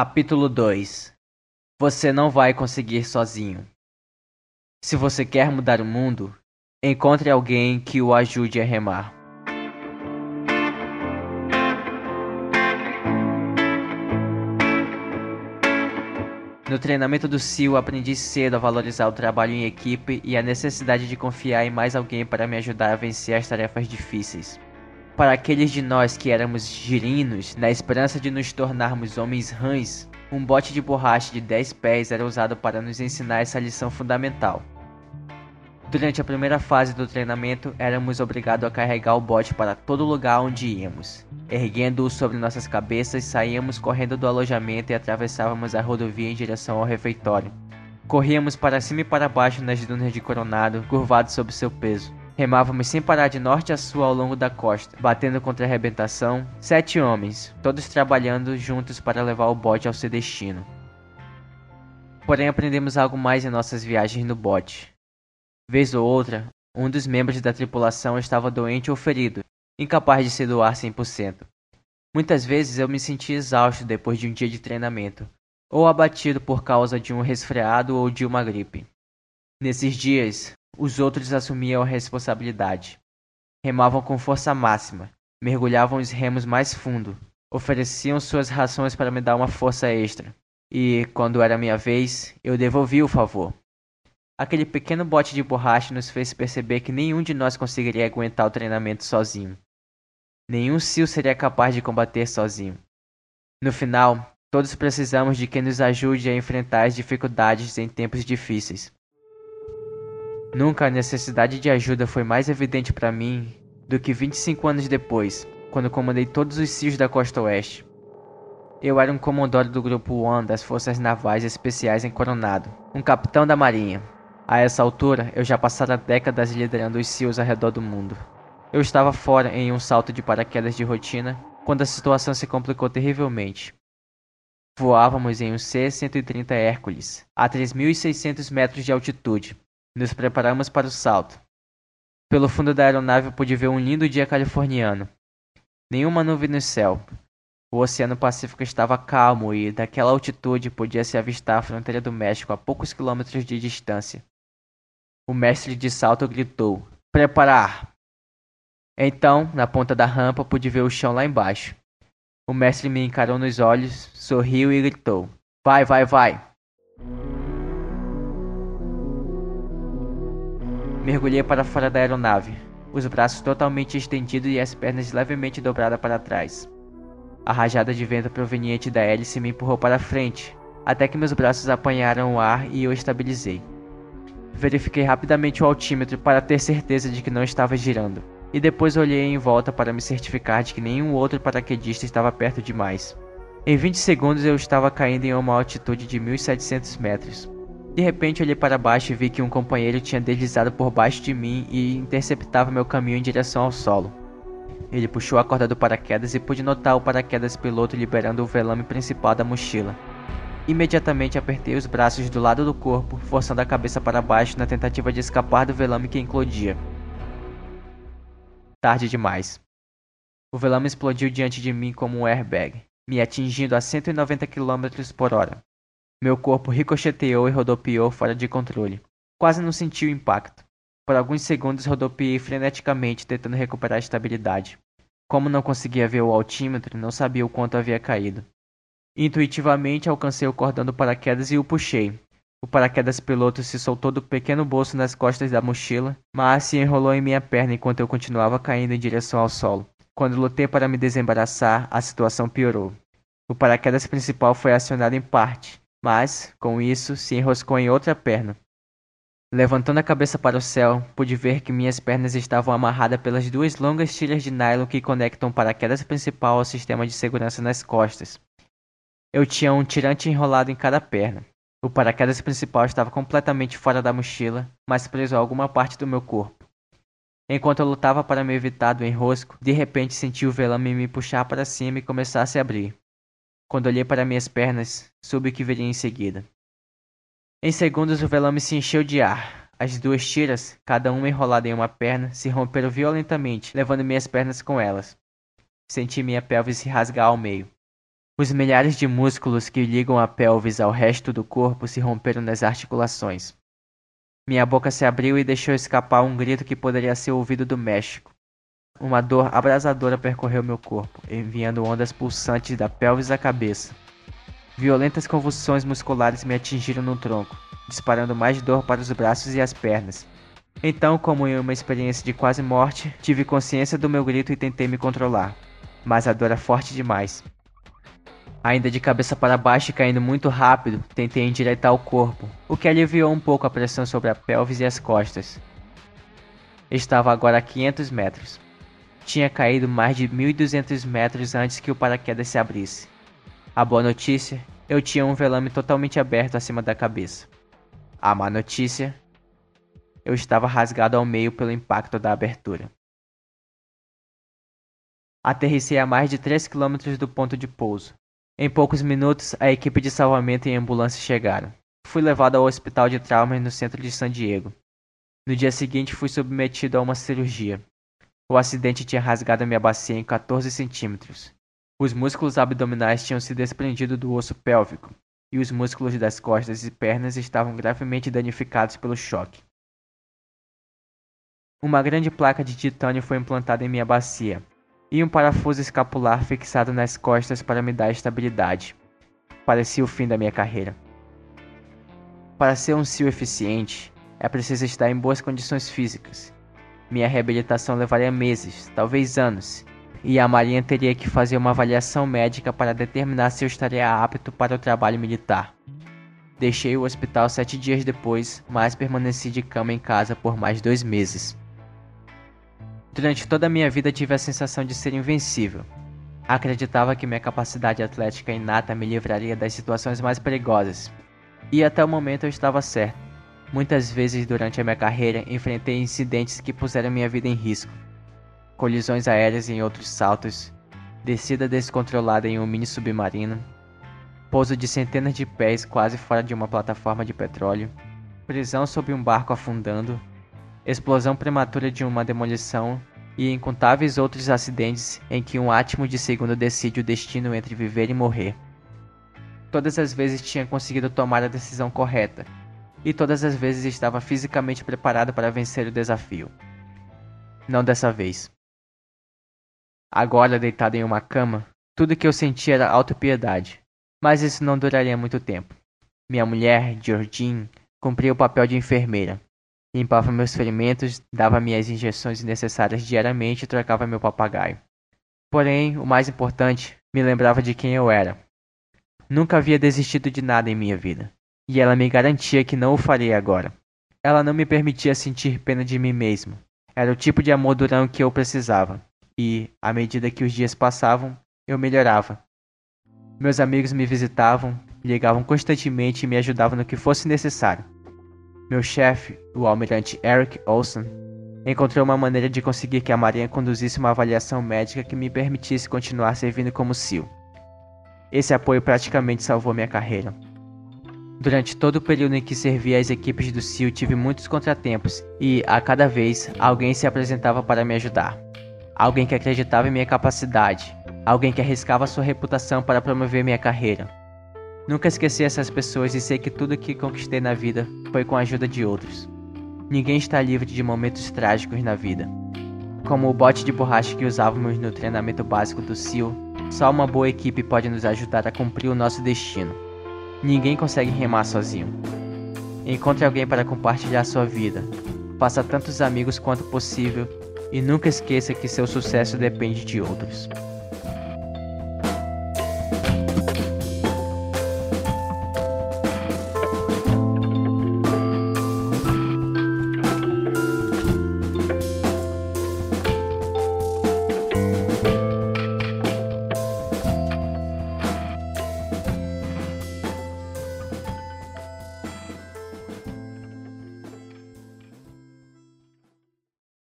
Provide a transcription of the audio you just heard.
Capítulo 2 Você não vai conseguir sozinho. Se você quer mudar o mundo, encontre alguém que o ajude a remar. No treinamento do CIO, aprendi cedo a valorizar o trabalho em equipe e a necessidade de confiar em mais alguém para me ajudar a vencer as tarefas difíceis. Para aqueles de nós que éramos girinos, na esperança de nos tornarmos homens rãs, um bote de borracha de 10 pés era usado para nos ensinar essa lição fundamental. Durante a primeira fase do treinamento, éramos obrigados a carregar o bote para todo lugar onde íamos. Erguendo-o sobre nossas cabeças, saíamos correndo do alojamento e atravessávamos a rodovia em direção ao refeitório. Corríamos para cima e para baixo nas dunas de Coronado, curvados sob seu peso. Remávamos sem parar de norte a sul ao longo da costa, batendo contra a arrebentação. Sete homens, todos trabalhando juntos para levar o bote ao seu destino. Porém, aprendemos algo mais em nossas viagens no bote. Vez ou outra, um dos membros da tripulação estava doente ou ferido, incapaz de se doar 100%. Muitas vezes eu me sentia exausto depois de um dia de treinamento, ou abatido por causa de um resfriado ou de uma gripe. Nesses dias, os outros assumiam a responsabilidade. Remavam com força máxima, mergulhavam os remos mais fundo, ofereciam suas rações para me dar uma força extra. E, quando era minha vez, eu devolvia o favor. Aquele pequeno bote de borracha nos fez perceber que nenhum de nós conseguiria aguentar o treinamento sozinho. Nenhum Sil seria capaz de combater sozinho. No final, todos precisamos de quem nos ajude a enfrentar as dificuldades em tempos difíceis. Nunca a necessidade de ajuda foi mais evidente para mim do que 25 anos depois, quando comandei todos os CIOs da costa oeste. Eu era um comandante do Grupo One das Forças Navais Especiais em Coronado, um capitão da Marinha. A essa altura, eu já passara décadas liderando os CIOs ao redor do mundo. Eu estava fora em um salto de paraquedas de rotina quando a situação se complicou terrivelmente. Voávamos em um C-130 Hércules, a 3.600 metros de altitude, nos preparamos para o salto. Pelo fundo da aeronave pude ver um lindo dia californiano. Nenhuma nuvem no céu. O Oceano Pacífico estava calmo e, daquela altitude, podia-se avistar a fronteira do México a poucos quilômetros de distância. O mestre de salto gritou: Preparar! Então, na ponta da rampa, pude ver o chão lá embaixo. O mestre me encarou nos olhos, sorriu e gritou: Vai, vai, vai! Mergulhei para fora da aeronave, os braços totalmente estendidos e as pernas levemente dobradas para trás. A rajada de vento proveniente da hélice me empurrou para frente, até que meus braços apanharam o ar e eu estabilizei. Verifiquei rapidamente o altímetro para ter certeza de que não estava girando, e depois olhei em volta para me certificar de que nenhum outro paraquedista estava perto demais. Em 20 segundos eu estava caindo em uma altitude de 1700 metros. De repente olhei para baixo e vi que um companheiro tinha deslizado por baixo de mim e interceptava meu caminho em direção ao solo. Ele puxou a corda do paraquedas e pude notar o paraquedas piloto liberando o velame principal da mochila. Imediatamente apertei os braços do lado do corpo, forçando a cabeça para baixo na tentativa de escapar do velame que eclodia. Tarde demais. O velame explodiu diante de mim como um airbag, me atingindo a 190 km por hora. Meu corpo ricocheteou e rodopiou fora de controle. Quase não senti o impacto. Por alguns segundos rodopiei freneticamente, tentando recuperar a estabilidade. Como não conseguia ver o altímetro, não sabia o quanto havia caído. Intuitivamente alcancei o cordão do paraquedas e o puxei. O paraquedas piloto se soltou do pequeno bolso nas costas da mochila, mas se enrolou em minha perna enquanto eu continuava caindo em direção ao solo. Quando lutei para me desembaraçar, a situação piorou. O paraquedas principal foi acionado em parte, mas, com isso, se enroscou em outra perna. Levantando a cabeça para o céu, pude ver que minhas pernas estavam amarradas pelas duas longas tiras de nylon que conectam o paraquedas principal ao sistema de segurança nas costas. Eu tinha um tirante enrolado em cada perna. O paraquedas principal estava completamente fora da mochila, mas preso a alguma parte do meu corpo. Enquanto eu lutava para me evitar do enrosco, de repente senti o velame me puxar para cima e começar a se abrir. Quando olhei para minhas pernas, soube o que viria em seguida. Em segundos o velame se encheu de ar. As duas tiras, cada uma enrolada em uma perna, se romperam violentamente, levando minhas pernas com elas. Senti minha pelve se rasgar ao meio. Os milhares de músculos que ligam a pelvis ao resto do corpo se romperam nas articulações. Minha boca se abriu e deixou escapar um grito que poderia ser ouvido do México. Uma dor abrasadora percorreu meu corpo, enviando ondas pulsantes da pelvis à cabeça. Violentas convulsões musculares me atingiram no tronco, disparando mais dor para os braços e as pernas. Então, como em uma experiência de quase morte, tive consciência do meu grito e tentei me controlar, mas a dor era forte demais. Ainda de cabeça para baixo e caindo muito rápido, tentei endireitar o corpo, o que aliviou um pouco a pressão sobre a pelvis e as costas. Estava agora a 500 metros. Tinha caído mais de 1.200 metros antes que o paraquedas se abrisse. A boa notícia, eu tinha um velame totalmente aberto acima da cabeça. A má notícia, eu estava rasgado ao meio pelo impacto da abertura. Aterrissei a mais de 3 km do ponto de pouso. Em poucos minutos, a equipe de salvamento e ambulância chegaram. Fui levado ao hospital de traumas no centro de San Diego. No dia seguinte, fui submetido a uma cirurgia. O acidente tinha rasgado minha bacia em 14 centímetros. Os músculos abdominais tinham se desprendido do osso pélvico, e os músculos das costas e pernas estavam gravemente danificados pelo choque. Uma grande placa de titânio foi implantada em minha bacia, e um parafuso escapular fixado nas costas para me dar estabilidade. Parecia o fim da minha carreira. Para ser um SEAL eficiente, é preciso estar em boas condições físicas, minha reabilitação levaria meses, talvez anos, e a Marinha teria que fazer uma avaliação médica para determinar se eu estaria apto para o trabalho militar. Deixei o hospital sete dias depois, mas permaneci de cama em casa por mais dois meses. Durante toda a minha vida tive a sensação de ser invencível. Acreditava que minha capacidade atlética inata me livraria das situações mais perigosas. E até o momento eu estava certo. Muitas vezes durante a minha carreira enfrentei incidentes que puseram minha vida em risco. Colisões aéreas em outros saltos, descida descontrolada em um mini submarino, pouso de centenas de pés quase fora de uma plataforma de petróleo, prisão sob um barco afundando, explosão prematura de uma demolição e incontáveis outros acidentes em que um átimo de segundo decide o destino entre viver e morrer. Todas as vezes tinha conseguido tomar a decisão correta, e todas as vezes estava fisicamente preparado para vencer o desafio. Não dessa vez. Agora, deitado em uma cama, tudo que eu sentia era autopiedade. Mas isso não duraria muito tempo. Minha mulher, Georgine, cumpria o papel de enfermeira. Limpava meus ferimentos, dava minhas injeções necessárias diariamente e trocava meu papagaio. Porém, o mais importante, me lembrava de quem eu era. Nunca havia desistido de nada em minha vida e ela me garantia que não o faria agora. Ela não me permitia sentir pena de mim mesmo. Era o tipo de amor durão que eu precisava, e, à medida que os dias passavam, eu melhorava. Meus amigos me visitavam, ligavam constantemente e me ajudavam no que fosse necessário. Meu chefe, o almirante Eric Olson, encontrou uma maneira de conseguir que a Marinha conduzisse uma avaliação médica que me permitisse continuar servindo como SEAL. Esse apoio praticamente salvou minha carreira. Durante todo o período em que servi às equipes do CIO tive muitos contratempos e, a cada vez, alguém se apresentava para me ajudar. Alguém que acreditava em minha capacidade, alguém que arriscava sua reputação para promover minha carreira. Nunca esqueci essas pessoas e sei que tudo que conquistei na vida foi com a ajuda de outros. Ninguém está livre de momentos trágicos na vida. Como o bote de borracha que usávamos no treinamento básico do CIO, só uma boa equipe pode nos ajudar a cumprir o nosso destino. Ninguém consegue remar sozinho. Encontre alguém para compartilhar sua vida. Faça tantos amigos quanto possível e nunca esqueça que seu sucesso depende de outros.